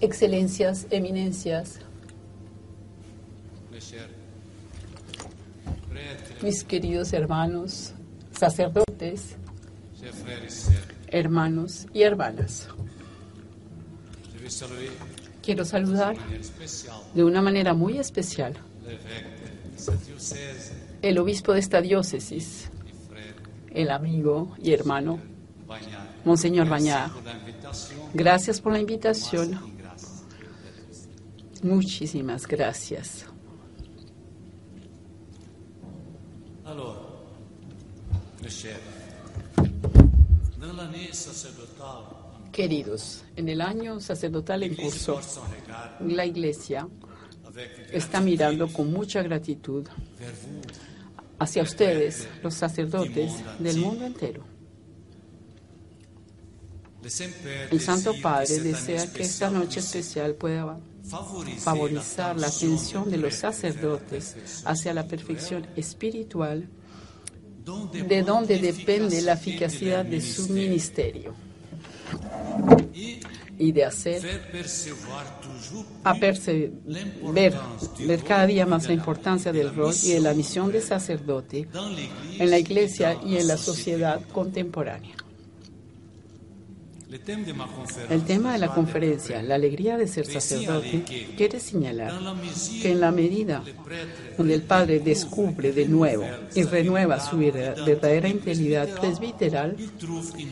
Excelencias, eminencias, mis queridos hermanos, sacerdotes, hermanos y hermanas. Quiero saludar de una manera muy especial el obispo de esta diócesis, el amigo y hermano. Monseñor l'invitation. Gracias por la invitación. Muchísimas gracias. Queridos, en el año sacerdotal en curso, la Iglesia está mirando con mucha gratitud hacia ustedes, los sacerdotes del mundo entero. El Santo Padre desea que esta noche especial pueda favorizar la atención de los sacerdotes hacia la perfección espiritual, de donde depende la eficacia de su ministerio y de hacer a ver, cada día más la importancia del rol y de la misión de sacerdote en la iglesia y en la sociedad contemporánea. Le thème de ma conférence El tema de la conferencia, la alegría de ser sacerdote, quiere señalar que en la medida donde el Padre descubre de nuevo y renueva su verdadera integridad presbiteral,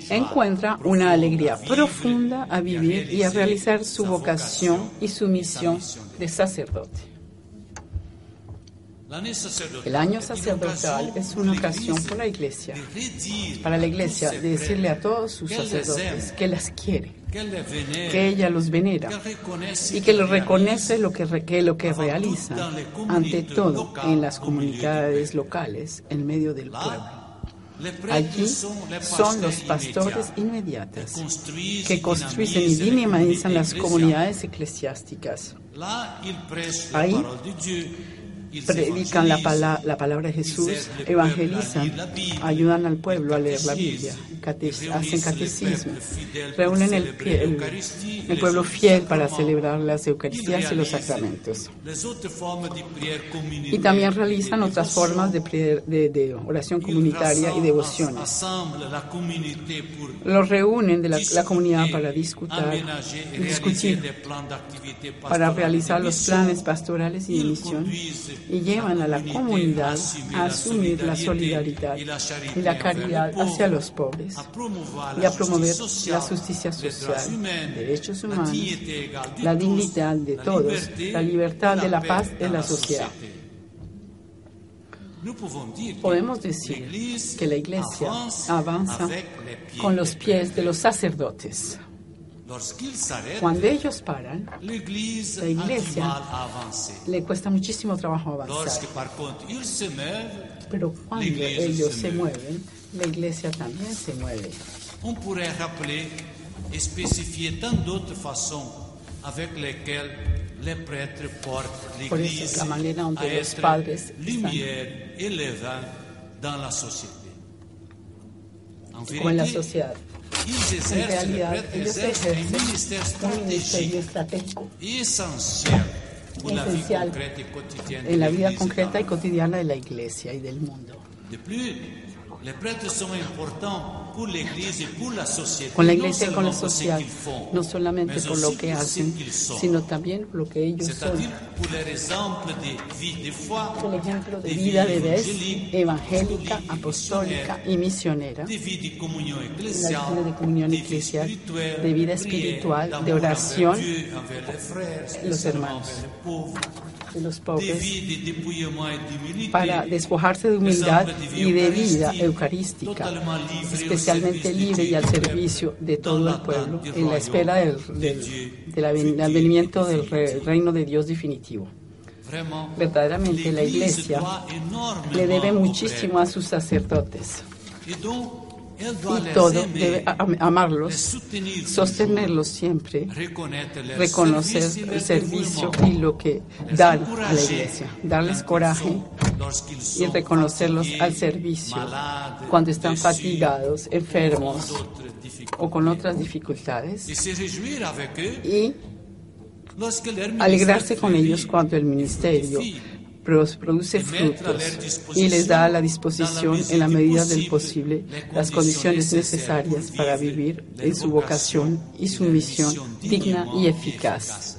encuentra una alegría profunda a vivir y a realizar su vocación y su misión de sacerdote. El año sacerdotal es una ocasión para la iglesia, para la iglesia, de decirle a todos sus sacerdotes que las quiere, que ella los venera y que lo qu'ils réalisent reconoce lo que, re- que lo que realiza, ante todo en las comunidades locales, en medio del pueblo. Allí son los pastores inmediatos que construyen y dinamizan las comunidades eclesiásticas. Ahí Predican la, pala- la palabra de Jesús, evangelizan, ayudan al pueblo a leer la Biblia, cate- hacen catecismo, reúnen el, el- el pueblo fiel para celebrar las Eucaristías y los sacramentos. Y también realizan otras formas de, de- de oración comunitaria y devociones. Los reúnen de la, comunidad para discutir, discutir para realizar los planes pastorales y de misión y llevan a la comunidad a asumir la solidaridad y la caridad hacia los pobres y a promover la justicia social, derechos humanos, la dignidad de todos, la libertad de la paz en la sociedad. Podemos decir que la Iglesia avanza con los pies de los sacerdotes. Cuando ellos paran, la Iglesia le cuesta muchísimo trabajo avanzar. Pero cuando ellos se se mueve. mueven, la Iglesia también se mueve. on pourrait rappeler et spécifier tant d'autres façons avec lesquelles les prêtres portent l'Église à être lumière et levain dans la société. En vérité, En realidad, ellos ejercen un ministerio estratégico Esencial en la vida concreta y cotidiana de la Iglesia y del mundo. Con la Iglesia y con la sociedad, no solamente por lo que hacen, sino también por lo que ellos son. El ejemplo de vida de vez evangélica, apostólica y misionera, de vida de comunión eclesial, de vida espiritual, de oración los hermanos. De los pobres, para despojarse de humildad y de vida eucarística, especialmente libre y al servicio de todo el pueblo, en la espera del, del- del advenimiento del re- reino de Dios definitivo. Verdaderamente la Iglesia le debe muchísimo a sus sacerdotes y todo debe amarlos, sostenerlos siempre, reconocer el servicio y lo que dan a la Iglesia, darles coraje y reconocerlos al servicio cuando están fatigados, enfermos o con otras dificultades. Y alegrarse con ellos cuando el ministerio produce frutos y les da a la disposición en la medida del posible las condiciones necesarias para vivir en su vocación y su misión digna y eficaz.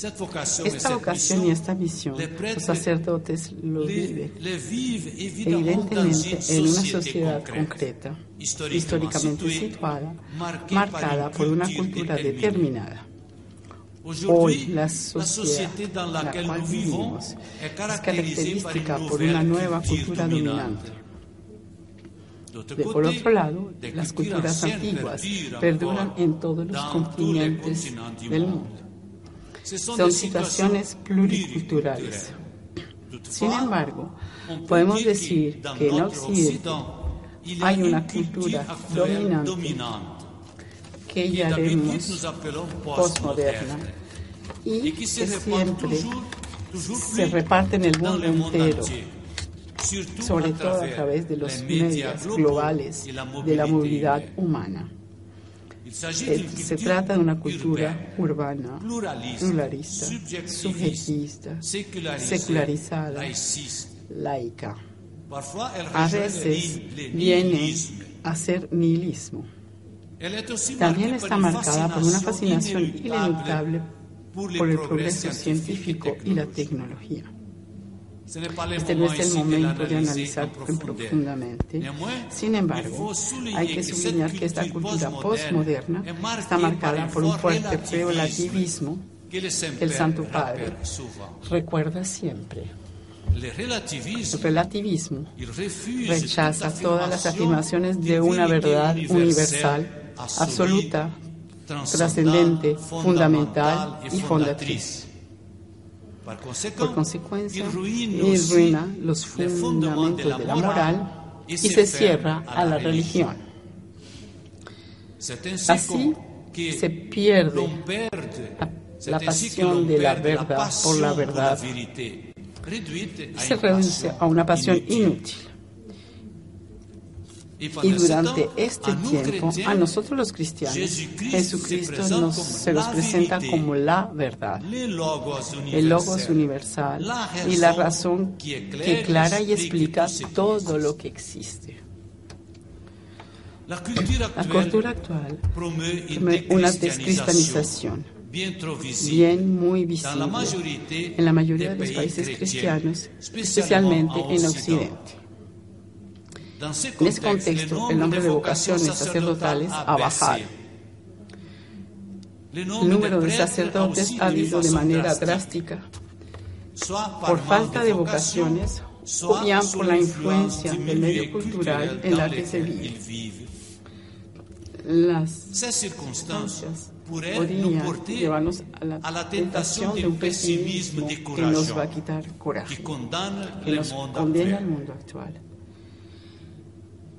Esta vocación y esta misión, los sacerdotes lo viven evidentemente en una sociedad concreta, históricamente situada, marcada por una cultura determinada. Hoy la sociedad en la cual vivimos es característica por una nueva cultura dominante. Por otro lado, las culturas antiguas perduran en todos los continentes del mundo. Son situaciones pluriculturales. Sin embargo, podemos decir que en Occidente hay una cultura dominante que llamaremos postmoderna y que siempre se reparte en el mundo entero, sobre todo a través de los medios globales de la movilidad humana. Se trata de una cultura urbana, pluralista, subjetista, secularizada, laica. A veces viene a ser nihilismo. También está marcada por una fascinación ineluctable por el progreso científico y la tecnología. Este no es el momento de analizar profundamente. Sin embargo, hay que subrayar que esta cultura postmoderna está marcada por un fuerte relativismo que el Santo Padre recuerda siempre. El relativismo rechaza todas las afirmaciones de una verdad universal, absoluta, trascendente, fundamental y fondatriz. Por consecuencia, ruina los fundamentos de la moral y se cierra a la religión. Así se pierde la pasión de la verdad por la verdad y se reduce a una pasión inútil. Y durante este tiempo, a nosotros los cristianos, Jesucristo nos, se nos presenta como la verdad, el Logos universal. Y la razón que clara y explica todo lo que existe. La cultura actual promueve una descristianización bien muy visible en la mayoría de los países cristianos, especialmente en Occidente. En ese contexto, el nombre de vocaciones sacerdotales ha bajado. El número de sacerdotes ha ido de manera drástica por falta de vocaciones o bien por la influencia del medio cultural en la que se vive. Las circunstancias podrían llevarnos a la tentación de un pesimismo que nos va a quitar coraje, que nos condena al mundo actual.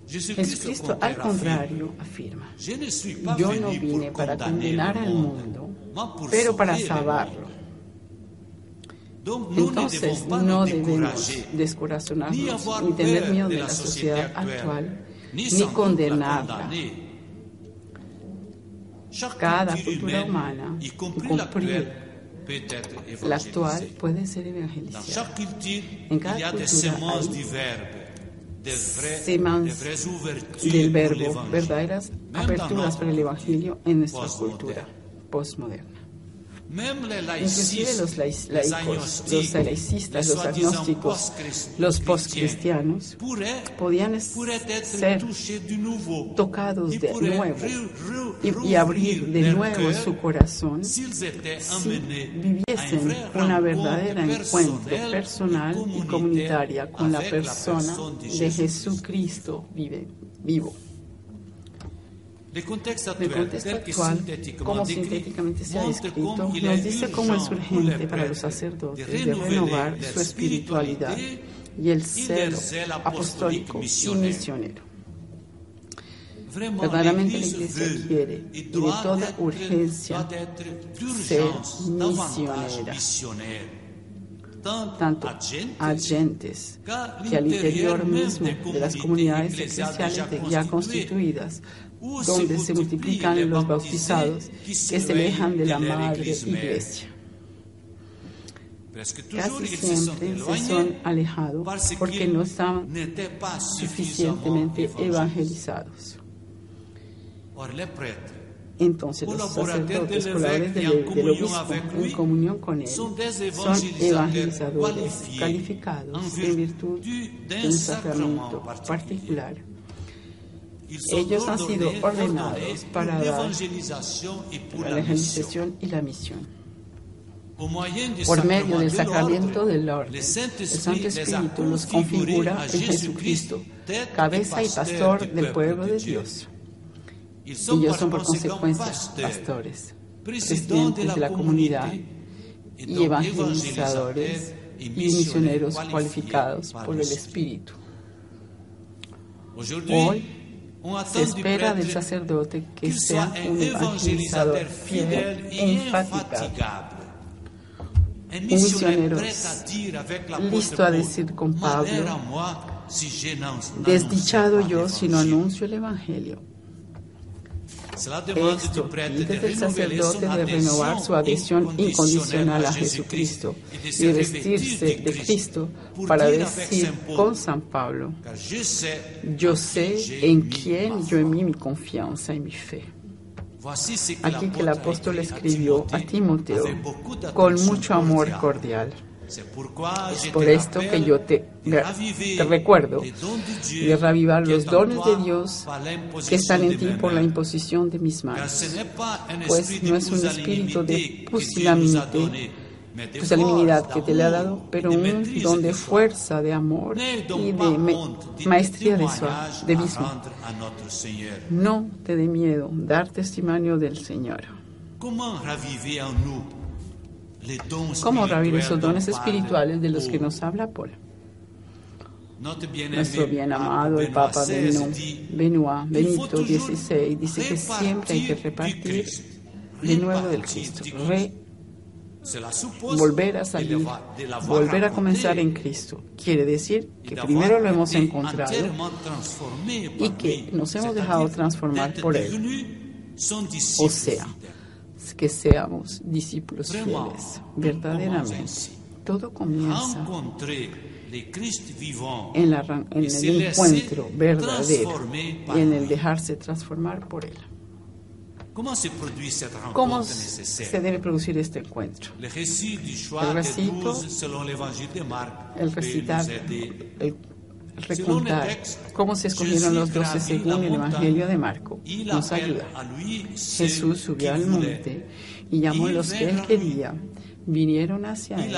Jesucristo, al contrario, afirma, yo no vine para condenar al mundo, pero para salvarlo. Entonces no debemos descorazonarnos ni tener miedo de la sociedad actual, ni condenarla. Cada cultura humana, y cumplir la actual, puede ser evangelizada. En cada cultura hay semans del verbo, verdaderas aperturas para el Evangelio en nuestra cultura postmoderna. Inclusive los laicos, los laicistas, los agnósticos, los postcristianos podían ser tocados de nuevo y, abrir de nuevo su corazón si viviesen una verdadera encuentro personal y comunitaria con la persona de Jesucristo vive, vivo. El contexto actual, como sintéticamente se ha descrito, nos dice cómo es urgente para los sacerdotes de renovar su espiritualidad y el celo apostólico y misionero. Verdaderamente la Iglesia quiere y de toda urgencia ser misionera tanto agentes que al interior mismo de las comunidades eclesiales ya constituidas donde se multiplican los bautizados que se alejan de la madre iglesia. Casi siempre se son alejados porque no estaban suficientemente evangelizados. Entonces los sacerdotes, colaboradores del, del obispo, en comunión con él, son evangelizadores calificados en virtud de un sacramento particular. Ellos han sido ordenados para la evangelización y la misión por medio del sacramento del orden. El Santo Espíritu nos configura en Jesucristo, cabeza y pastor del pueblo de Dios. Ellos son por consecuencia pastores, presidentes de la comunidad y evangelizadores y misioneros cualificados por el Espíritu. Hoy se espera del sacerdote que sea un evangelizador fiel e infatigable un misionero listo a decir con Pablo, desdichado yo si no anuncio el Evangelio. Esto pide del sacerdote de renovar su adhesión incondicional a Jesucristo y vestirse de Cristo. Para decir con San Pablo, yo sé en quién yo mi confianza y mi fe. Aquí que el apóstol escribió a Timoteo con mucho amor cordial. Es por esto que yo te, te recuerdo de reavivar los dones de Dios que están en ti por la imposición de mis manos. Pues no es un espíritu de pusilánime tu salinidad que te le ha dado, pero un don de fuerza, de amor y de maestría de, de mismo. No te dé miedo dar testimonio del Señor. ¿Cómo revivir esos dones espirituales de los que nos habla Paul? Nuestro bien amado, el Papa Benoit, Benito XVI, dice que siempre hay que repartir de nuevo del Cristo, volver a salir, volver a comenzar en Cristo. Quiere decir que primero lo hemos encontrado y que nos hemos dejado transformar por Él. O sea, que seamos discípulos fieles, verdaderamente. Todo comienza en, en el encuentro verdadero y en el dejarse transformar por Él. ¿Cómo se debe producir este encuentro? El recito, el recitar, el recontar cómo se escogieron los doce según el Evangelio de Marco. nos ayuda. Jesús subió al monte y llamó a los que él quería, vinieron hacia él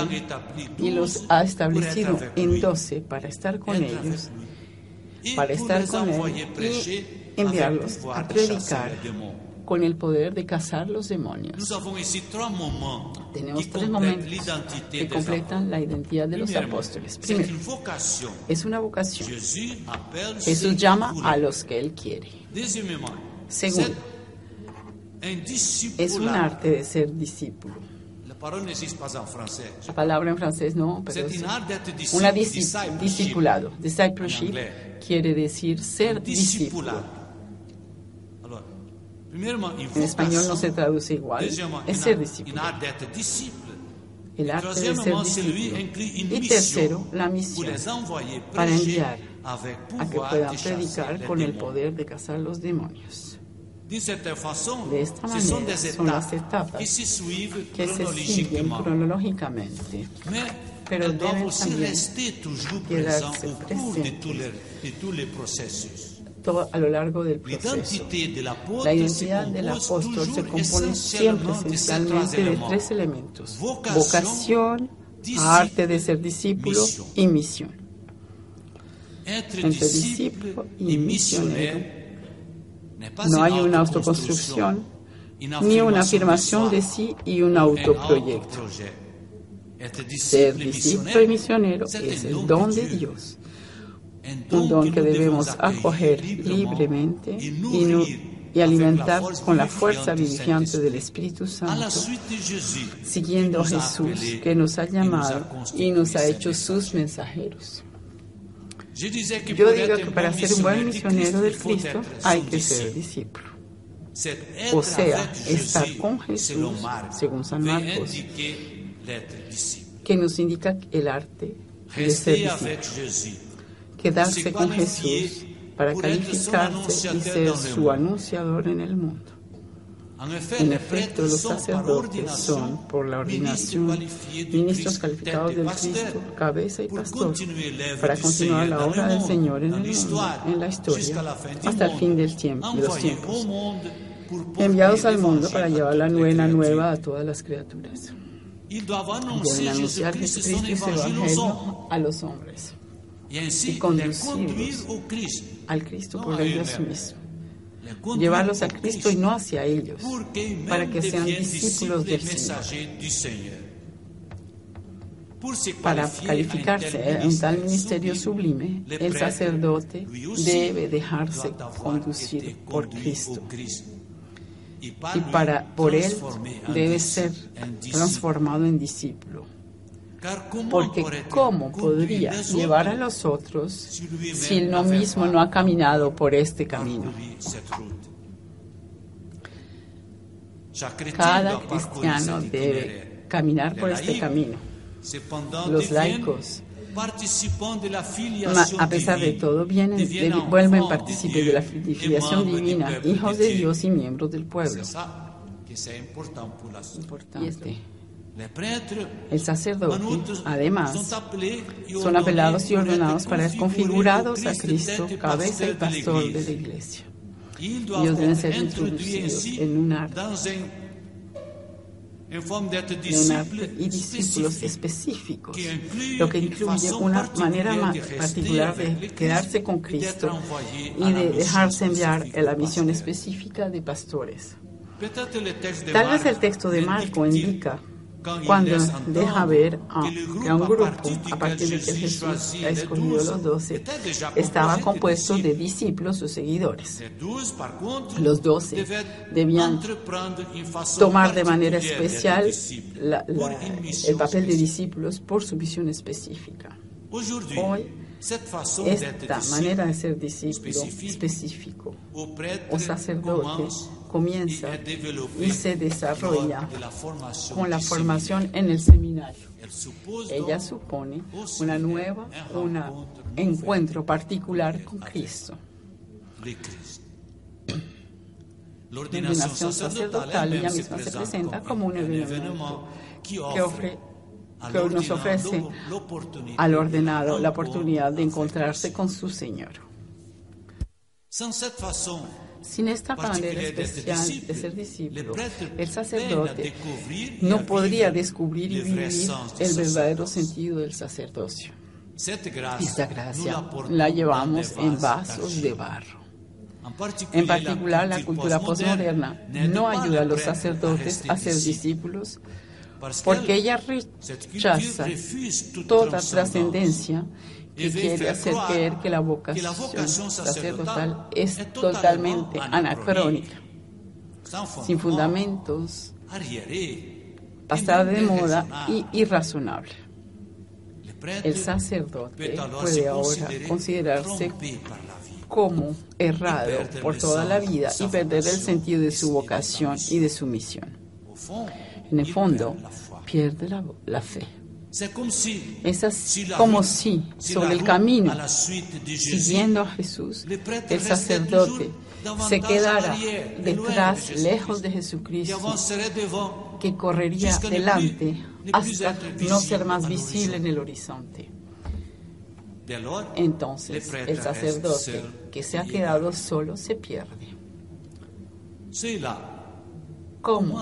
y los ha establecido en doce para estar con ellos, para estar con él y enviarlos a predicar con el poder de cazar los demonios. Tenemos tres momentos que completan la identidad de los apóstoles. Primero, es una vocación. Jesús llama a los que Él quiere. Segundo, es un arte de ser discípulo. La palabra en francés no, pero es una discipulado. Discipleship quiere decir ser discípulo. En español no se traduce igual. Es ser discípulo. El arte de ser discípulo. Y tercero, la misión para enviar a que puedan predicar con el poder de cazar los demonios. De esta manera son las etapas que se siguen cronológicamente, pero deben también quedarse presentes a lo largo del proceso. La identidad del apóstol se compone siempre esencialmente de tres elementos, vocación, arte de ser discípulo y misión. Entre discípulo y misionero no hay una autoconstrucción ni una afirmación de sí y un autoproyecto. Ser discípulo y misionero es el don de Dios un don que debemos acoger libremente y, alimentar con la fuerza vivificante del Espíritu Santo, siguiendo a Jesús que nos ha llamado y nos ha hecho sus mensajeros. Yo digo que para ser un buen misionero del Cristo hay que ser discípulo. O sea, estar con Jesús, según San Marcos, que nos indica el arte de ser discípulo. Quedarse con Jesús para calificarse y ser su anunciador en el mundo. En efecto, los sacerdotes son, por la ordinación, ministros Christ, calificados del Cristo, cabeza y pastor, para continuar la obra del Señor en el mundo, en la historia, hasta el fin del tiempo, de los tiempos, enviados al mundo para llevar la buena nueva a todas las criaturas. Deben anunciar Jesucristo y su evangelio a los hombres, y conducirlos al Cristo por ellos mismos. Llevarlos a Cristo y no hacia ellos, para que sean discípulos del Señor. Para calificarse en un tal ministerio sublime, el sacerdote debe dejarse conducir por Cristo. Y, para por él debe ser transformado en discípulo. Porque ¿cómo podría llevar a los otros si él no mismo no ha caminado por este camino? Cada cristiano debe caminar por este camino. Los laicos, a pesar de todo, vienen, de- vuelven partícipes de la filiación divina, hijos de. Dios y miembros del pueblo. Importante. El sacerdote, además, son apelados y ordenados para ser configurados a Cristo, et cabeza y pastor de la iglesia. Ellos deben ser introducidos en un arte, en un arte y discípulos específicos, lo que incluye una manera rester particular de quedarse con Cristo y de dejarse enviar en la misión específica de pastores. Tal vez el texto de Marco indica cuando deja ver a, un grupo, a partir de que Jesús ha escogido los doce, estaba compuesto de discípulos o seguidores. Los doce debían tomar de manera d'être especial la- la- el papel de discípulos por su misión específica. Hoy, Esta manera de ser discípulo específico o sacerdote comienza y se desarrolla con la formación en el seminario. Ella supone una nueva, un encuentro particular con Cristo. La ordenación sacerdotal ella misma se presenta como un evento que, offre ofre, à que nos ofrece al de ordenado la oportunidad de encontrarse con su Señor. Sin esta manera d'être especial de ser discípulo, el sacerdote no podría descubrir y vivir el verdadero sentido del sacerdocio. Esta gracia la llevamos en vasos de barro. En particular, la cultura postmoderna no ayuda a los sacerdotes a ser discípulos porque ella rechaza toda trascendencia. que quiere hacer creer que la vocación sacerdotal es totalmente anacrónica, sin fundamentos, pasada de moda y irrazonable. El sacerdote puede ahora considerarse como errado por toda la vida y perder el sentido de su vocación y de su misión. En el fondo, pierde la, fe. Es así como si sobre el camino siguiendo a Jesús, el sacerdote se quedara detrás, lejos de Jesucristo, que correría delante hasta no ser más visible en el horizonte. Entonces, el sacerdote que se ha quedado solo se pierde. ¿Cómo?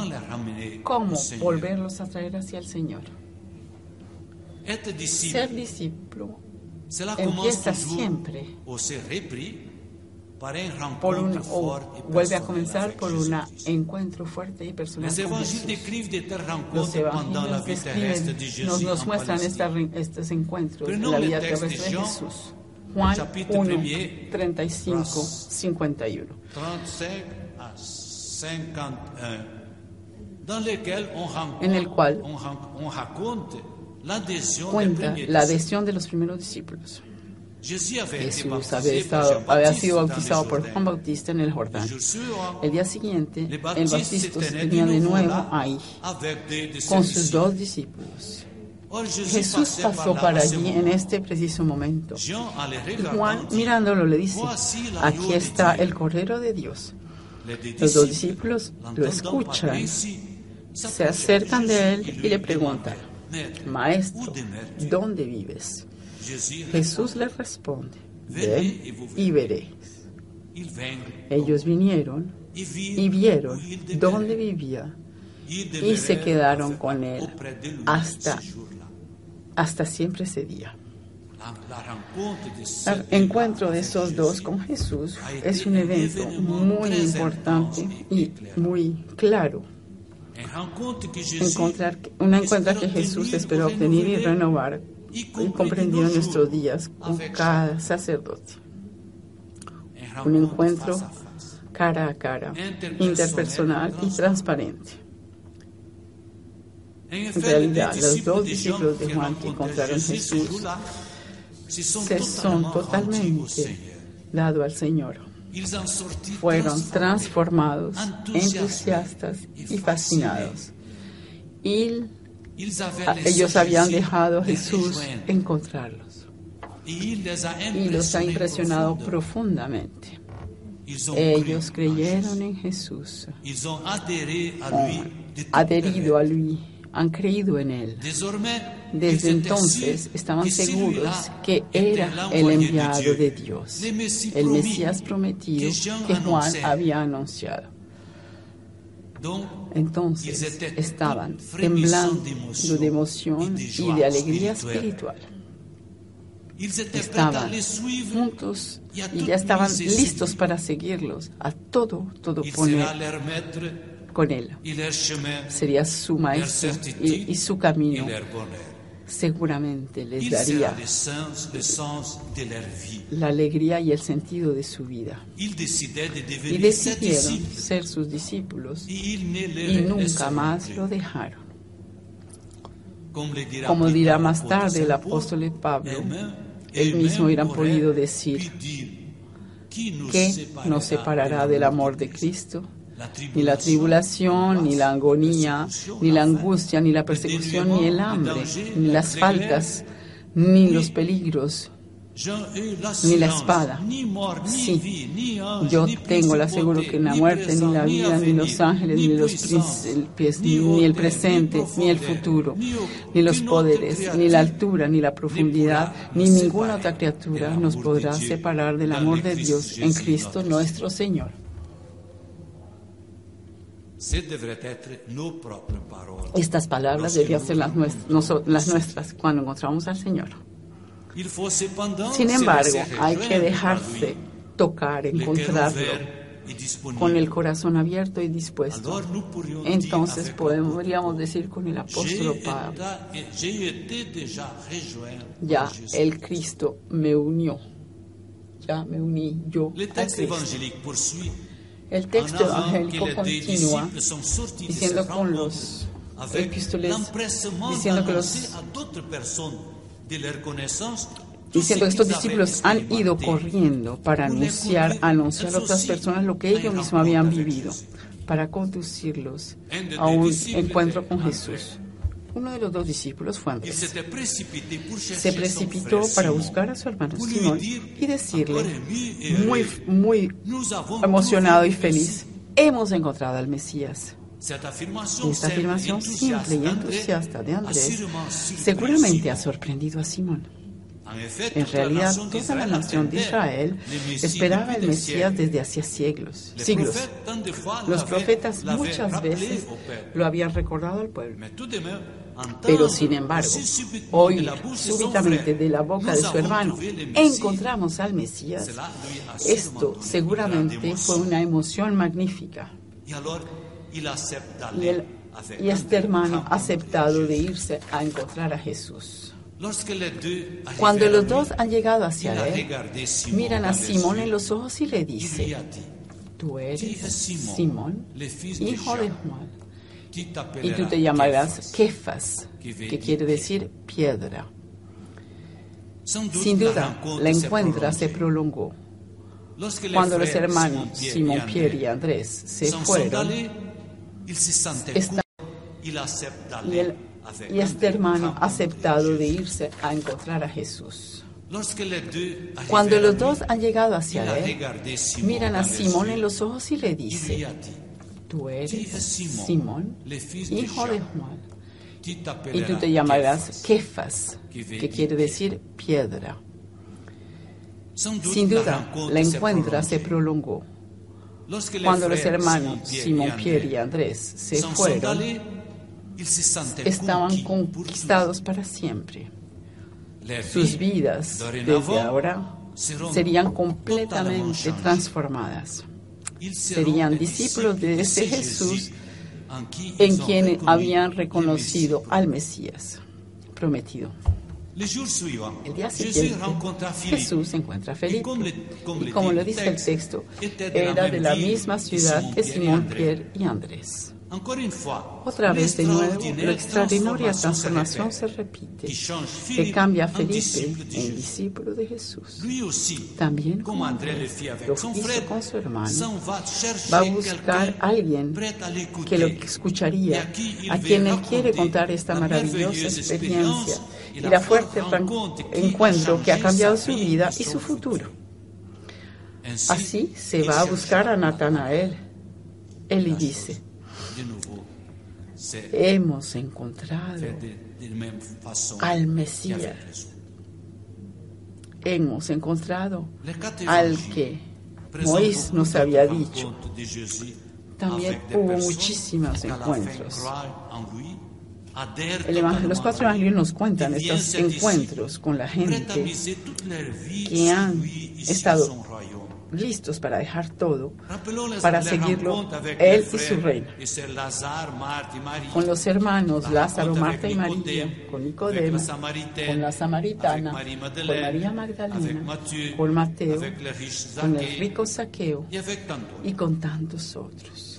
¿Cómo Seigneur. volverlos a traer hacia el Señor? Disciple, Ser discípulo empieza siempre por un, o vuelve a comenzar por un encuentro fuerte y personal con Jesús. telles Los evangelios describen, nos, nos muestran esta- estos encuentros en la vida de terrestre de Jesús. Juan chapitre 1, premier, 35, verse 51. 35 à 51, dans lequel on, rencontre- En el cual Cuenta la adhesión de los primeros discípulos. Jesús había, estado, había sido bautizado por Juan Bautista en el Jordán. El día siguiente, el bautista venía de nuevo ahí con sus dos discípulos. Jesús pasó para allí en este preciso momento. Juan, mirándolo, le dice, aquí está el Cordero de Dios. Los dos discípulos lo escuchan, se acercan de él y le preguntan, Maestro, ¿dónde vives? Jesús les responde, ven y veréis. Ellos vinieron y vieron dónde vivía y se quedaron con él hasta, hasta siempre ese día. El encuentro de esos dos con Jesús es un evento muy importante y muy claro. Encontrar, un encuentro que Jesús esperó obtener y renovar y comprendió en nuestros días con cada sacerdote. Un encuentro cara a cara, interpersonal y transparente. En realidad, los dos discípulos de Juan que encontraron Jesús se son totalmente dados al Señor. Fueron transformados, entusiastas y fascinados. Y ellos habían dejado a Jesús encontrarlos. Y los ha impresionado profundamente. Ellos creyeron en Jesús, adherido a lui, han creído en Él. Desde entonces estaban seguros que era el enviado de Dios, el Mesías prometido que Juan había anunciado. Entonces estaban temblando de emoción y de alegría espiritual. Estaban juntos y ya estaban listos para seguirlos a todo, todo poner con él. Sería su maestro y, y su camino seguramente les daría la alegría y el sentido de su vida. Y decidieron ser sus discípulos y nunca más lo dejaron. Como dirá más tarde el apóstol Pablo, él mismo hubieran podido decir, ¿qué nos separará del amor de Cristo? Ni la tribulación, ni la agonía, ni la angustia, ni la persecución, ni el hambre, ni las faltas, ni los peligros, ni la espada. Sí, yo tengo el aseguro que ni la muerte, ni la vida, ni los ángeles, ni los príncipes, ni el presente, ni el futuro, ni los poderes, ni la altura, ni la profundidad, ni ninguna otra criatura nos podrá separar del amor de Dios en Cristo nuestro Señor. Estas palabras deberían ser las nuestras, cuando encontramos al Señor. Sin embargo, hay que dejarse tocar, encontrarlo con el corazón abierto y dispuesto. Entonces podríamos decir con el apóstol Pablo, ya el Cristo me unió, ya me uní yo a Cristo. El texto evangélico continúa diciendo con los epístoles, diciendo que los diciendo que estos discípulos han ido corriendo para anunciar, anunciar a otras personas lo que ellos mismos habían vivido, para conducirlos a un encuentro con Jesús. Uno de los dos discípulos fue Andrés. Se precipitó para buscar a su hermano Simón y decirle, muy, muy emocionado y feliz, hemos encontrado al Mesías. Esta afirmación simple y entusiasta de Andrés seguramente ha sorprendido a Simón. En realidad, toda la nación de Israel esperaba el Mesías desde hacía siglos. siglos. Los profetas muchas veces lo habían recordado al pueblo. Pero sin embargo, hoy súbitamente de la boca de su hermano encontramos al Mesías. Esto seguramente fue una emoción magnífica. Y, y este hermano ha aceptado de irse a encontrar a Jesús. Cuando los dos han llegado hacia él, miran a Simón en los ojos y le dicen, tú eres Simón, hijo de Juan, y tú te llamarás Kefas, que quiere decir piedra. Sin duda, la encuentra se prolongó. Cuando los hermanos Simón Pierre y Andrés. Se fueron, esta- y, el- y este hermano ha aceptado de irse a encontrar a Jesús. Cuando los dos han llegado hacia él, miran a Simón en los ojos y le dice, tú eres Simón, hijo de Juan, y tú te llamarás Kefas, que quiere decir piedra. Sin duda, la encuentra se prolongó. Cuando los hermanos Simón Pierre y Andrés se fueron, estaban conquistados para siempre. Sus vidas, desde ahora, serían completamente transformadas. Serían discípulos de ese Jesús en quien habían reconocido al Mesías prometido. El día siguiente, Jesús se encuentra a Felipe. y como lo dice el texto, era de la misma ciudad que Simón, Pierre y Andrés. Otra vez de nuevo, la extraordinaria transformación se repite, que cambia a Felipe en discípulo de Jesús. También, como Andrés lo hizo con su hermano, va a buscar a alguien que lo escucharía, a quien él quiere contar esta maravillosa experiencia y la fuerte encuentro que ha cambiado su vida y su futuro. Así se va a buscar a Natanael. Él le dice, hemos encontrado al Mesías, hemos encontrado al que Moisés nos había dicho. También hubo muchísimos encuentros. Los cuatro evangelios nos cuentan estos encuentros con la gente que han estado listos para dejar todo para seguirlo él y su reino. Con los hermanos Lázaro, Marta y María, con Nicodemo, con la samaritana, con María Magdalena, con Mateo, con el rico Saqueo y con tantos otros.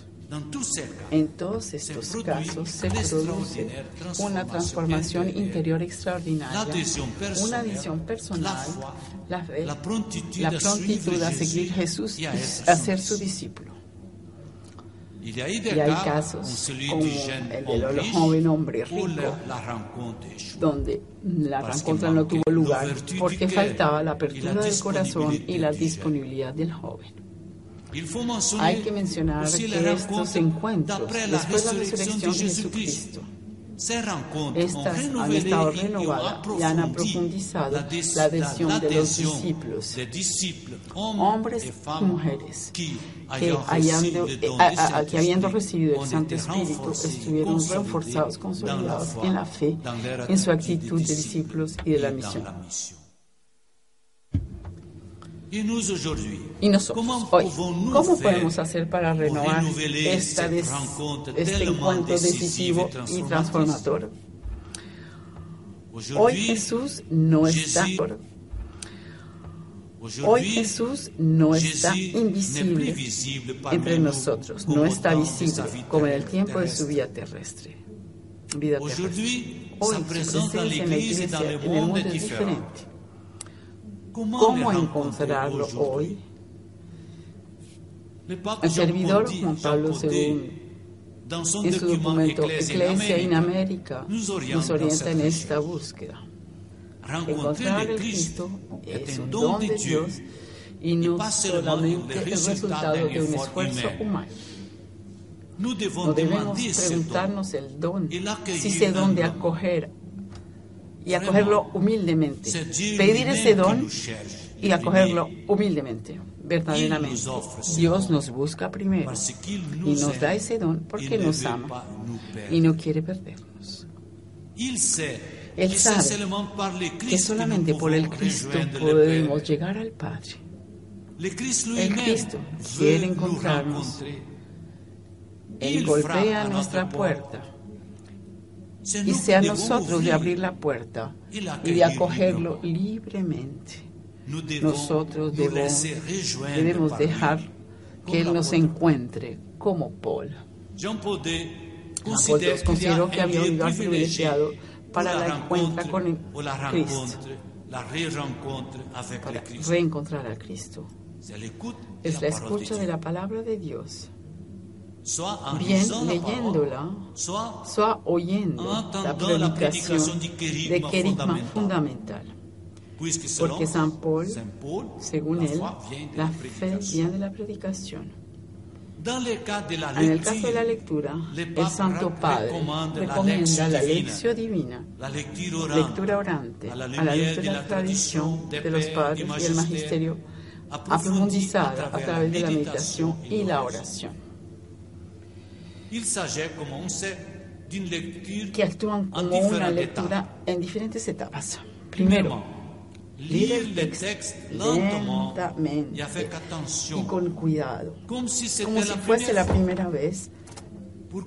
En todos estos casos se produce una transformación interior. extraordinaria, una adición personal, la fe, la prontitud a seguir Jesús y a ser su discípulo. Y hay casos como el del joven hombre rico, donde la rencontra no tuvo lugar porque faltaba la apertura del corazón y la disponibilidad del joven. Hay que mencionar que estos encuentros, después de la resurrección de Jesucristo, estas han estado renovadas y han profundizado la adhesión de los discípulos, hombres y mujeres, que, hallando- que habiendo recibido el Santo Espíritu estuvieron reforzados, consolidados en la fe, en su actitud de discípulos y de la misión. Y nosotros, hoy, ¿cómo podemos hacer para renovar esta des- este encuentro decisivo y transformador? Hoy Jesús no está por- Hoy Jesús no está invisible entre nosotros, no está visible como en el tiempo de su vida terrestre. Vida terrestre. Hoy su presencia en la iglesia, en el mundo es diferente. ¿Cómo encontrarlo hoy? El servidor Juan Pablo II, en su documento Iglesia en América, nos orienta en esta búsqueda. Encontrar el Cristo es un don de Dios y no solamente el resultado de un esfuerzo humano. No debemos preguntarnos el don, si ese don de acoger y acogerlo humildemente. Pedir ese don y acogerlo humildemente, verdaderamente. Dios nos busca primero y nos da ese don porque nos ama y no quiere perdernos. Él sabe que solamente por el Cristo podemos llegar al Padre. El Cristo quiere encontrarnos. Él golpea nuestra puerta y sea nosotros de abrir la puerta y de acogerlo libremente. Nosotros debemos, debemos dejar que Él nos encuentre como Paul. Jean Paul consideró que había un lugar privilegiado para la encuentra con el Cristo. para reencontrar a Cristo. Es la escucha de la palabra de Dios, bien leyéndola, soit oyendo la Entendant la predicación de querigma fundamental. selon Porque San Paul, según él, la fe viene de la predicación. En el caso de la lectura, le el Santo Padre recomienda la lección divina, la lectura orante, a la luz de la tradición de los padres y el Magister, magisterio aprofundizada a través de la meditación y la oración, que actúan como una lectura en diferentes etapas. Primero, leer el texto lentamente y con cuidado, como si fuese la primera vez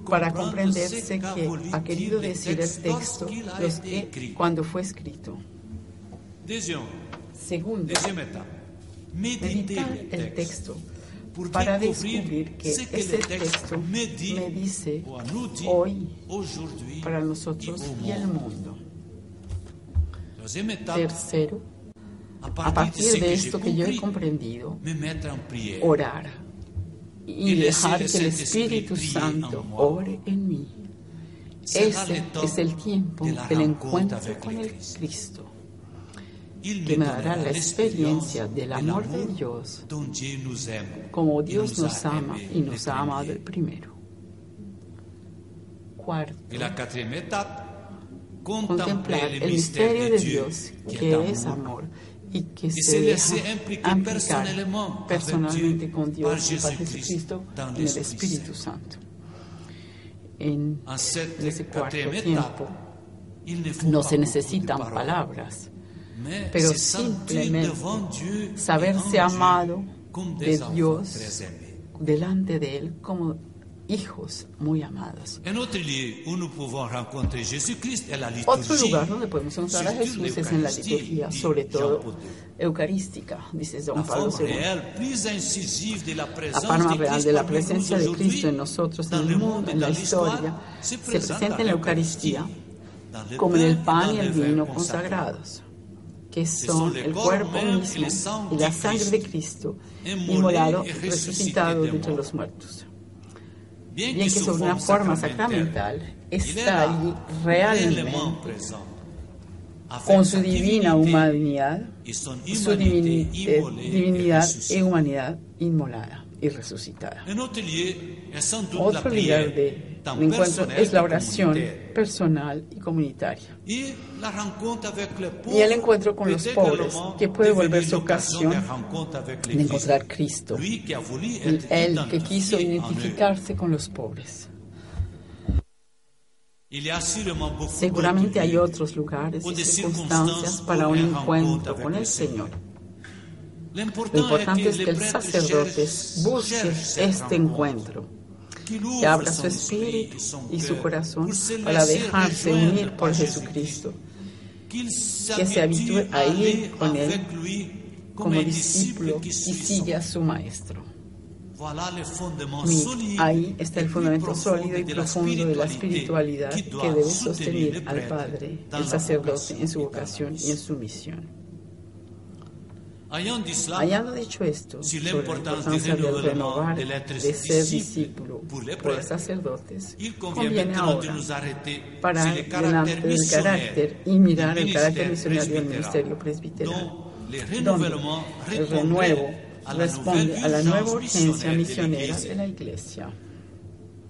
para comprenderse que ha querido decir el texto los que, cuando fue escrito. Segundo, meditar el texto para descubrir que ese texto me dice hoy para nosotros y el mundo. Tercero, a partir, de esto que yo he comprendido, orar y dejar que el Espíritu Santo ore en mí. Ese es el tiempo del encuentro con el. Cristo, que me dará la experiencia del de amor de Dios, como Dios nos ama y nos ha amado primero. Cuarto, contemplar el misterio de Dios, que es amor, y que se deja implicar personalmente con Dios y Jésus-Christ Jesucristo en el Espíritu Santo. En ese cuarto tiempo no se necesitan palabras, pero simplemente saberse amado de Dios delante de Él como hijos muy amados. Otro lugar donde podemos encontrar a Jesús es en la liturgia, sobre todo eucarística, dice Don Pablo II. la forma real de la presencia de Cristo en nosotros, en el mundo, en la historia, se presenta en la Eucaristía como en el pan y el vino consagrados, que son el cuerpo mismo y la sangre de Cristo, inmolado y resucitado de entre los muertos. Bien, que sobre una forma sacramental está allí realmente con su divina humanidad, su divinidad y humanidad inmolada y resucitada. Otro lugar de de encuentro es la oración personal y comunitaria. Y el encuentro con los pobres, que puede volverse ocasión de encontrar Cristo, a el, que quiso identificarse con los pobres. Seguramente hay otros lugares y circunstancias para un encuentro con el Señor. Lo importante es que el sacerdote busque este encuentro, que abra su espíritu y su corazón para dejarse unir por Jesucristo, que se habitúe a ir con Él como discípulo y sigue a su Maestro. Ahí está el fundamento sólido y profundo de la espiritualidad que debe sostener al Padre, el sacerdote, en su vocación y en su misión. Hayando dicho esto sobre la importancia del renovar, de ser discípulo por los sacerdotes, conviene ahora nous arrêter para sur le delante del carácter y mirar el carácter misionario del ministerio presbiteral, donde el renuevo responde a la nueva urgencia misionera de la Iglesia.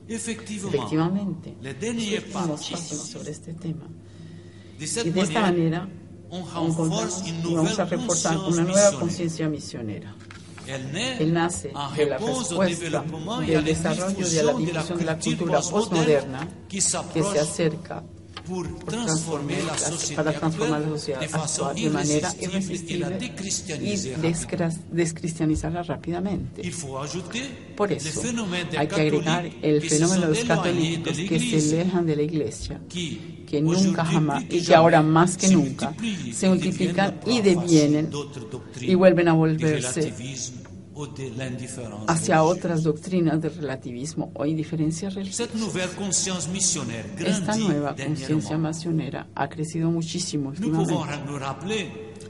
Efectivamente, pas muchísimo sobre este tema. Y de esta manera encontramos y vamos a reforzar una nueva conciencia misionera. Él nace de la respuesta del desarrollo de la diffusion de la difusión de la cultura postmoderna que se acerca por transformar la- para transformar la sociedad actual de manera irresistible y descristianizarla rápidamente. Por eso hay que agregar el fenómeno de los católicos que se alejan de la iglesia, que nunca jamás y que ahora más que nunca se multiplican y devienen y vuelven a volverse hacia otras doctrinas de relativismo o conscience missionnaire Esta nueva conciencia misionera ha crecido muchísimo últimamente.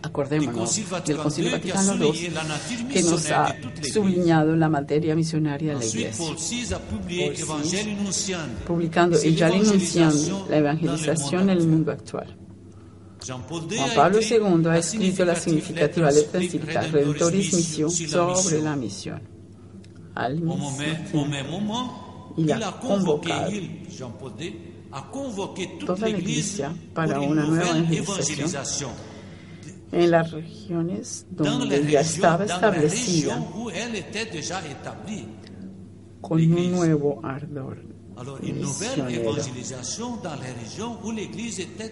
Acordémonos del Concilio Vaticano II que nos ha subliñado la materia misionaria de la Iglesia. publicando y ya anunciando la evangelización en el mundo actual. Juan Pablo II ha escrito la significativa letra encíclica Redentoris Misión sobre la misión. Al mismo tiempo, y ha convocado toda la Iglesia para una nueva evangelización en las regiones donde ya estaba establecida con un nuevo ardor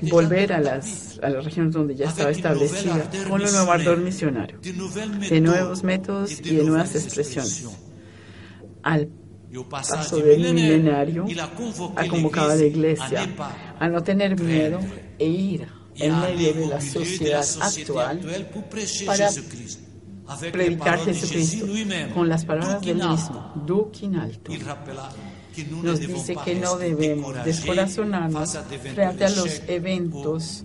Volver a las, a las regiones donde ya estaba establecida con un nuevo ardor misionario, de nuevos métodos y de nuevas expresiones. Al paso del milenario, ha convocado a la iglesia a no tener miedo e ir en medio de la sociedad actual para predicar Jesucristo con las palabras del mismo, duque in alto. Nos dice que no debemos descorazonarnos frente a los eventos,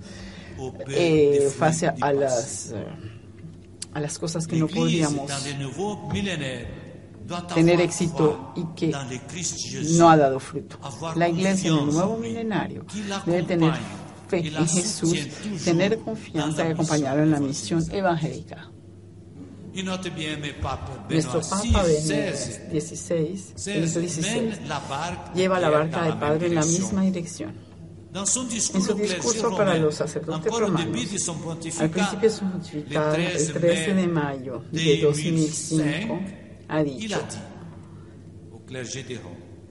eh, frente a las, eh, a las cosas que no podríamos tener éxito y que no ha dado fruto. La iglesia en el nuevo milenario debe tener fe en Jesús, tener confianza y acompañarlo en la misión evangélica. Nuestro Papa Benedicto XVI, lleva la barca del Padre en la misma dirección. En su discurso para los sacerdotes romanos, al principio de su pontificado, el 13 de mayo de 2005, ha dicho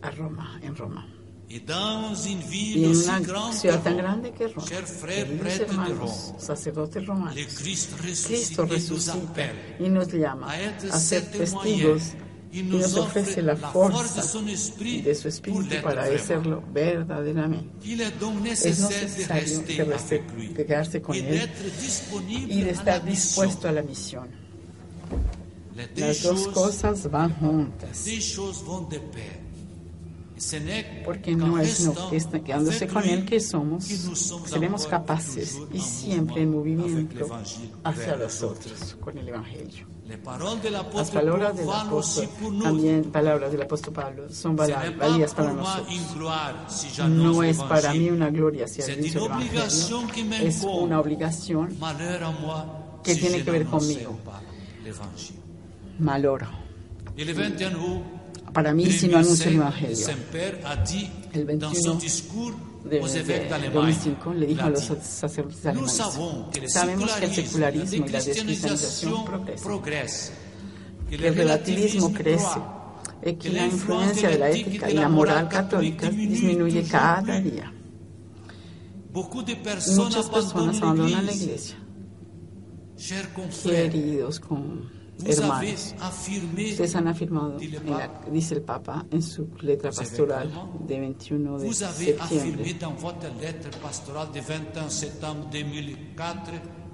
a Roma, en Roma, y en una ciudad tan grande que Roma, queridos hermanos, sacerdotes romanos, Cristo resucita y nos llama a ser testigos y nos ofrece la fuerza de su espíritu para hacerlo verdaderamente. Es necesario de quedarse con Él y de estar dispuesto a la misión. Las dos cosas van juntas porque no es no, que está quedándose con Él que somos, seremos capaces y siempre en movimiento hacia los otros con el Evangelio. Las palabras del apóstol, también palabras del apóstol Pablo, son válidas para nosotros. No es para mí una gloria si el Evangelio, es una obligación que tiene que ver conmigo. Maloro para mí si no anuncio el Evangelio. El 21 de, 2005 le dijo a los sacerdotes alemanes, sabemos que el secularismo y la descristianización progresan, que el relativismo crece y que la influencia de la ética y la moral católica disminuye cada día. Muchas personas abandonan la iglesia, queridos con hermanos. Ustedes han afirmado, dice el Papa en su letra pastoral de 21 de septiembre,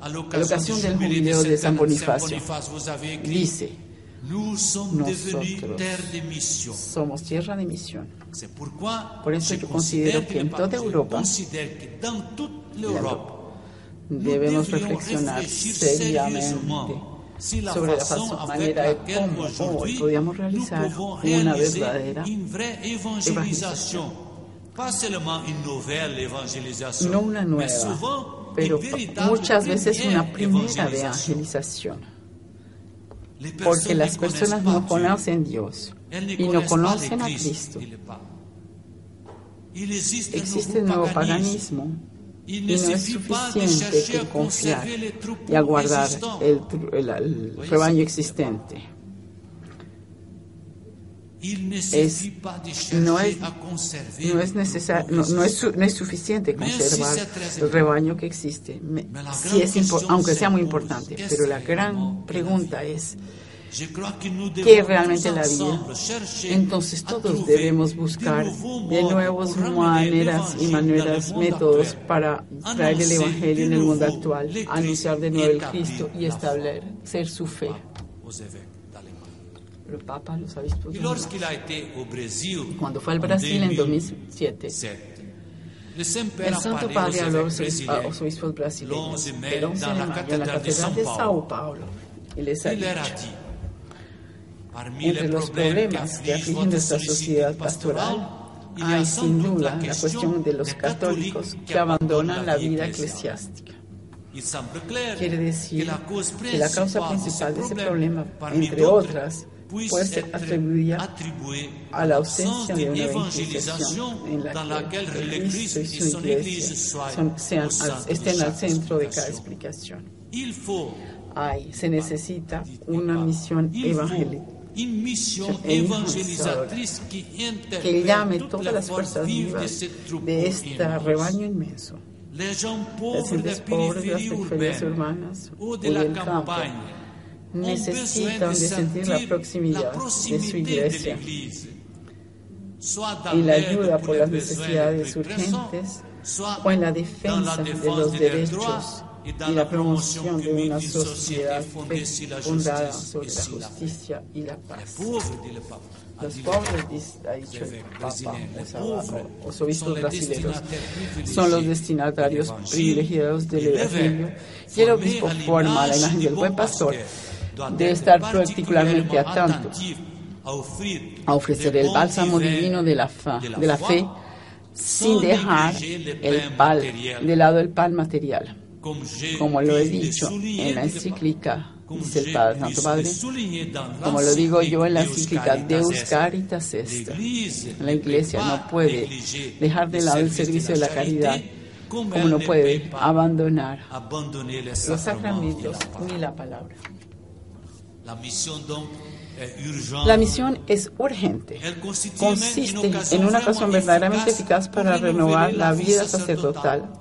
a la ocasión del jubileo de San Bonifacio, dice, nosotros somos tierra de misión. Por eso yo considero que en toda Europa debemos reflexionar seriamente sobre la manera de cómo hoy podíamos realizar una verdadera evangelización. No una nueva, pero muchas veces una primera evangelización. Porque las personas no conocen Dios y no conocen a Cristo. Existe el nuevo paganismo y no es suficiente que confiar y aguardar el, el, rebaño existente. Es, no, es, no, es necesario, no, no, es, no es suficiente conservar el rebaño que existe, sí es aunque sea muy importante, pero la gran pregunta es, que realmente la vida. Entonces todos debemos buscar de nuevas maneras y maneras, métodos para traer el Evangelio en el mundo actual, anunciar de nuevo el Cristo y establecer su fe. El Papa, los obispos. Cuando fue al Brasil en 2007, Le Saint-Père El Santo Padre habló a los, obispos brasileños l'11 mai el 11 dans de mayo en la Catedral de Sao Paulo. Y les ha dicho, entre los problemas que afligen nuestra sociedad pastoral hay sin duda la cuestión de los católicos que abandonan la vida eclesiástica. Quiere decir que la causa principal de ese problema, entre otras, puisse puede ser atribuida a la ausencia de una evangelización en la que el Cristo y su iglesia son- sean estén al centro de cada explicación. Hay, se necesita una misión evangélica une mission Une évangélisatrice qui que interpelle llame todas las fuerzas vivas de este rebaño inmenso. Las gentes pobres de las periferias urbanas o del campo necesitan de sentir la proximidad de su iglesia y la ayuda por las necesidades urgentes o en la defensa de los derechos y la promoción de una sociedad fundada sobre la justicia y la paz. Los pobres, ha dicho el Papa, los obispos brasileños, son los destinatarios privilegiados del Evangelio y el obispo forma la imagen del buen pastor pasteur, doit de être estar particularmente atento a ofrecer el bálsamo divino de la, fa- de fe sin dejar el pal, de lado el pan material. Como lo he dicho en la encíclica, dice el Padre, Santo Padre, como lo digo yo en la encíclica Deus Caritas Est, La iglesia no puede dejar de lado el servicio de la caridad, como no puede abandonar los sacramentos ni la palabra. La misión es urgente. Consiste en una ocasión vraiment verdaderamente eficaz para renovar la vida sacerdotal.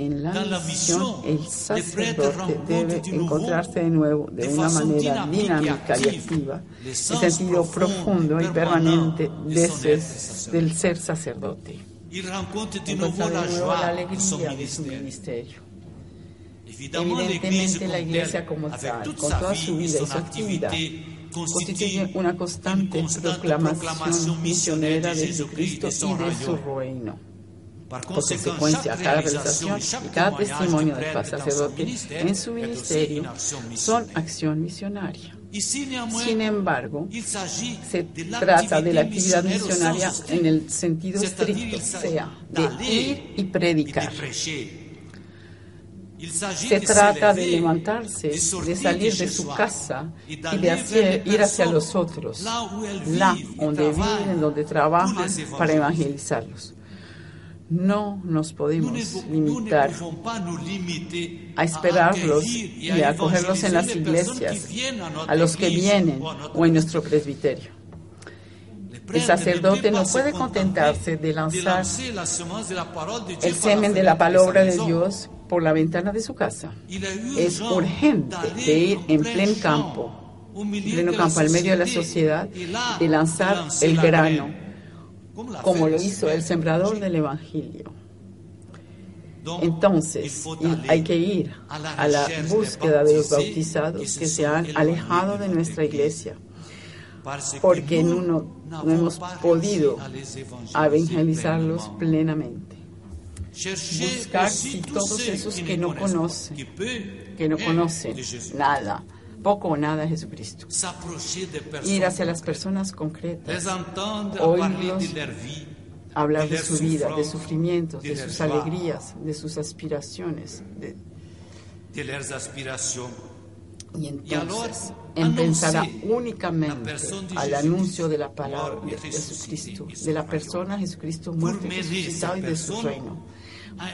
En la misión, el sacerdote debe encontrarse de nuevo de una manera dinámica y activa, el sentido profundo y permanente de sacerdote. del ser sacerdote. Rencontre de nuevo la alegría de su ministerio. Evidentemente la iglesia como tal, con toda su vida y su actividad, constituye una constante proclamación misionera de Jesucristo y de su reino. Por consecuencia, cada realización y cada testimonio del sacerdote en su ministerio son acción misionaria. Sin embargo, se trata de la actividad misionaria en el sentido estricto, sea, de ir y predicar. Se trata de levantarse, de salir de su casa y de ir hacia los otros, y donde viven, donde trabajan para evangelizarlos. No nos podemos limitar a esperarlos y a acogerlos en las iglesias, a los que vienen o en nuestro presbiterio. El sacerdote no puede se contentarse de lanzar el semen de la palabra de. Dios por la ventana de su casa. Es urgent urgente de ir en pleno campo, en pleno campo, al medio de la sociedad, de lanzar el grano, como lo hizo el sembrador del Evangelio. Entonces, hay que ir a la búsqueda de los bautizados que se han alejado de nuestra iglesia, porque no, no hemos podido evangelizarlos plenamente. Buscar si todos esos que no pas, conocen, que no conocen nada, poco o nada de Jesucristo. Ir hacia las personas concretas, Oírlos, hablar de su vida, de sufrimientos, de sus alegrías, de sus aspiraciones. de- y entonces empezará únicamente al anuncio de la palabra de Jesucristo, de la persona Jesucristo muerto y resucitado y de su reino.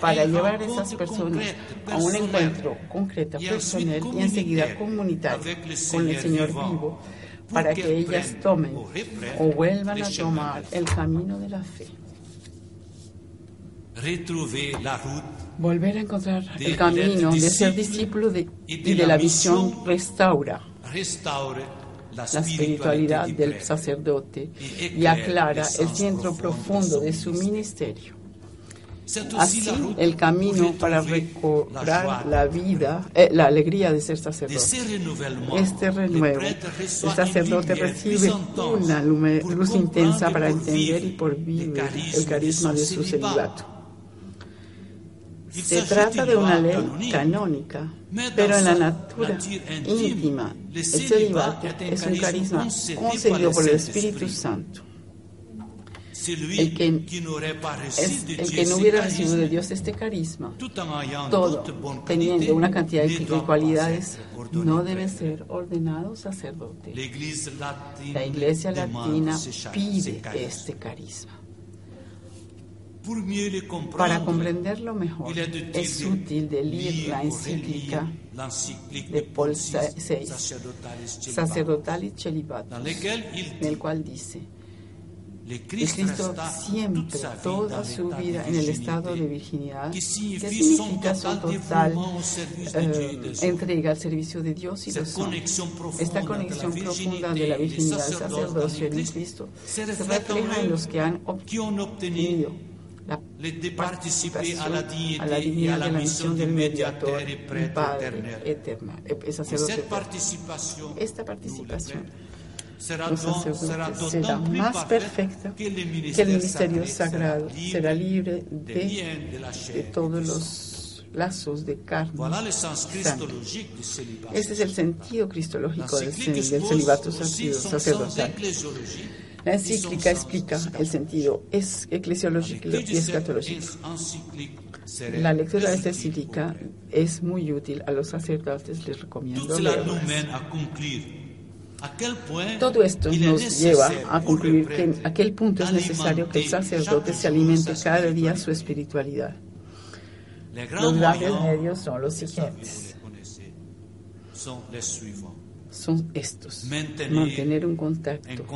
Para llevar a esas personas a un encuentro concreto, personal y enseguida comunitario con el Señor vivo, para que ellas tomen o vuelvan a tomar el camino de la fe. Volver a encontrar el camino de ser discípulo de- y de la visión restaura la, espiritualidad del sacerdote Y aclara el centro profundo de su ministerio. Así, el camino para recobrar la vida, eh, la alegría de ser sacerdote. Este renuevo, el sacerdote recibe una luz intensa para entender y por vivir el carisma de su celibato. Se trata de una ley canónica, pero en la natura íntima, el celibato es un carisma concedido por el Espíritu Santo. El que, es, el que no hubiera recibido de Dios este carisma, todo teniendo una cantidad de cualidades, no debe ser ordenado sacerdote. La Iglesia Latina pide este carisma. Para comprenderlo mejor, es útil de leer la encíclica de Paul VI, Sacerdotalis Celibatus, en el cual dice, Cristo siempre, toda su vida en el estado de virginidad, que significa su total eh, entrega al servicio de Dios y los hombres. Esta conexión profunda de la virginidad sacerdocio en Cristo se refleja en los que han obtenido la participación a la dignidad de la misión del mediador, Padre eterno, eh, sacerdote. Esta participación será, será más perfecta que el ministerio sagrado, será libre de, de todos los lazos de carne. Este es el sentido cristológico del, del celibato sacerdotal. La encíclica explica el sentido es eclesiológico y escatológico. La lectura de esta encíclica. es muy útil a los sacerdotes, les recomiendo todo esto nos lleva a concluir que en aquel punto es necesario que el sacerdote se alimente cada día su espiritualidad. Los grandes medios son los siguientes. Son estos. Mantener un contacto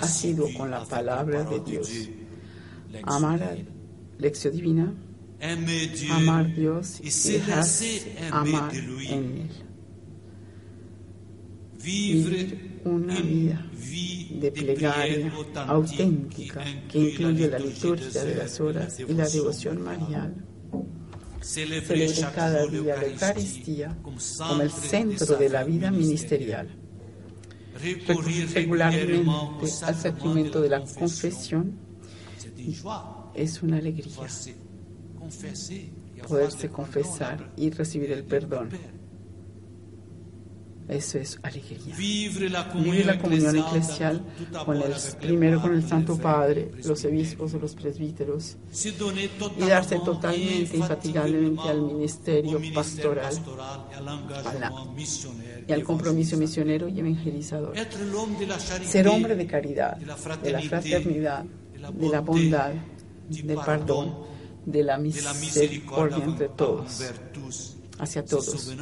asiduo con la palabra de Dios. Amar a lección divina. Amar a Dios y dejarse amar en Él vivir una vida de plegaria auténtica que incluye la liturgia de las horas y la devoción mariana. Celebre cada día la Eucaristía como el centro de la vida ministerial. Recurrir regularmente al sacramento de la confesión es una alegría. Poderse confesar y recibir el perdón eso es alegría. Vive la comunión, eclesial con el, primero con el Santo Padre, los obispos o los presbíteros y darse totalmente, infatigablemente al ministerio pastoral y al compromiso misionero y evangelizador. Ser hombre de caridad, de la fraternidad, de la bondad, del perdón, de la misericordia entre todos hacia todos,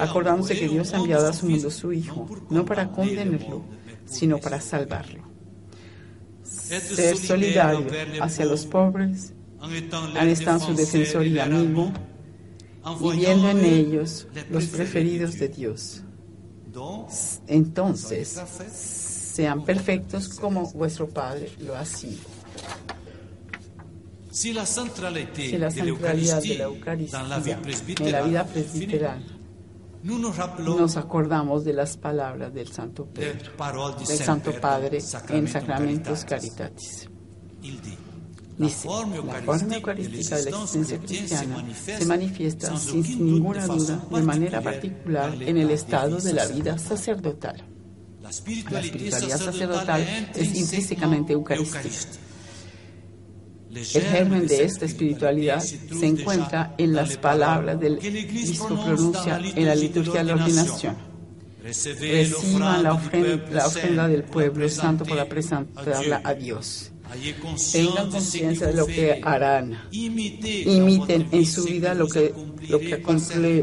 acordándose que Dios ha enviado a su mundo su Hijo, no para condenarlo, sino para salvarlo. Ser solidario hacia los pobres, al estar su defensor y amigo, y viendo en ellos los preferidos de Dios. Entonces, sean perfectos como vuestro Padre lo ha sido. Si la centralidad de la Eucaristía en la vida presbiteral nos acordamos de las palabras del Santo Pedro, del Santo Padre en Sacramentos Caritatis. Dice, la forma eucarística de la existencia cristiana se manifiesta sin ninguna duda de manera particular en el estado de la vida sacerdotal. La espiritualidad sacerdotal es intrínsecamente eucarística el germen de esta espiritualidad se encuentra en las palabras del Cristo pronuncia en la liturgia de la ordenación. Reciban la ofrenda, del pueblo santo para presentarla a Dios. Tengan conciencia de lo que harán. Imiten en su vida lo que, lo que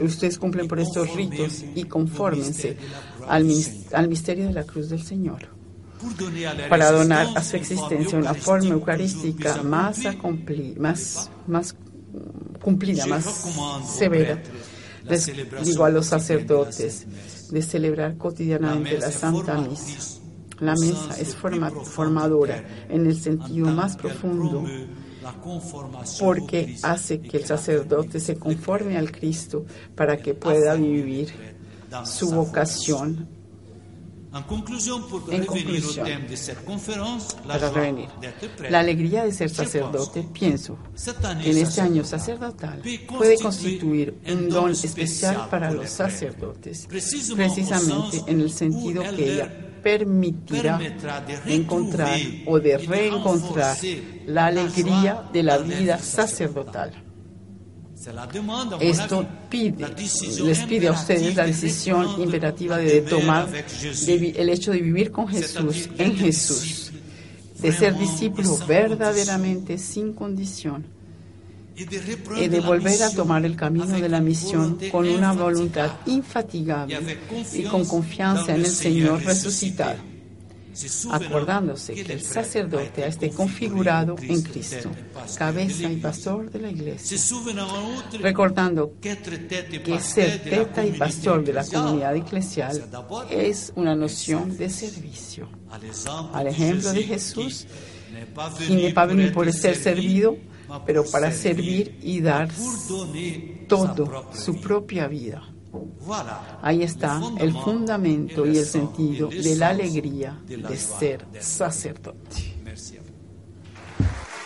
ustedes cumplen por estos ritos y confórmense al, al misterio de la cruz del Señor para donar a su existencia una forma eucarística más, más, más cumplida, más severa. Les digo a los sacerdotes de celebrar cotidianamente la Santa Misa. La mesa es formadora en el sentido más profundo porque hace que el sacerdote se conforme al Cristo para que pueda vivir su vocación En conclusión, para revenir, la alegría de ser sacerdote, pienso, en este año sacerdotal puede constituir un don especial para los sacerdotes, precisamente en el sentido que ella permitirá encontrar o de reencontrar la alegría de la vida sacerdotal. Esto pide, les pide a ustedes la decisión imperativa de tomar el hecho de vivir con Jesús, en Jesús, de ser discípulo verdaderamente sin condición y de volver a tomar el camino de la misión con una voluntad infatigable y con confianza en el Señor resucitado acordándose que el sacerdote ha esté configurado en Cristo, cabeza y pastor de la iglesia, recordando que ser teta y pastor de la comunidad eclesial es una noción de servicio. Al ejemplo de Jesús, y no para venir por ser servido, pero para servir y dar todo, su propia vida. Ahí está el fundamento y el sentido de la alegría de ser sacerdote.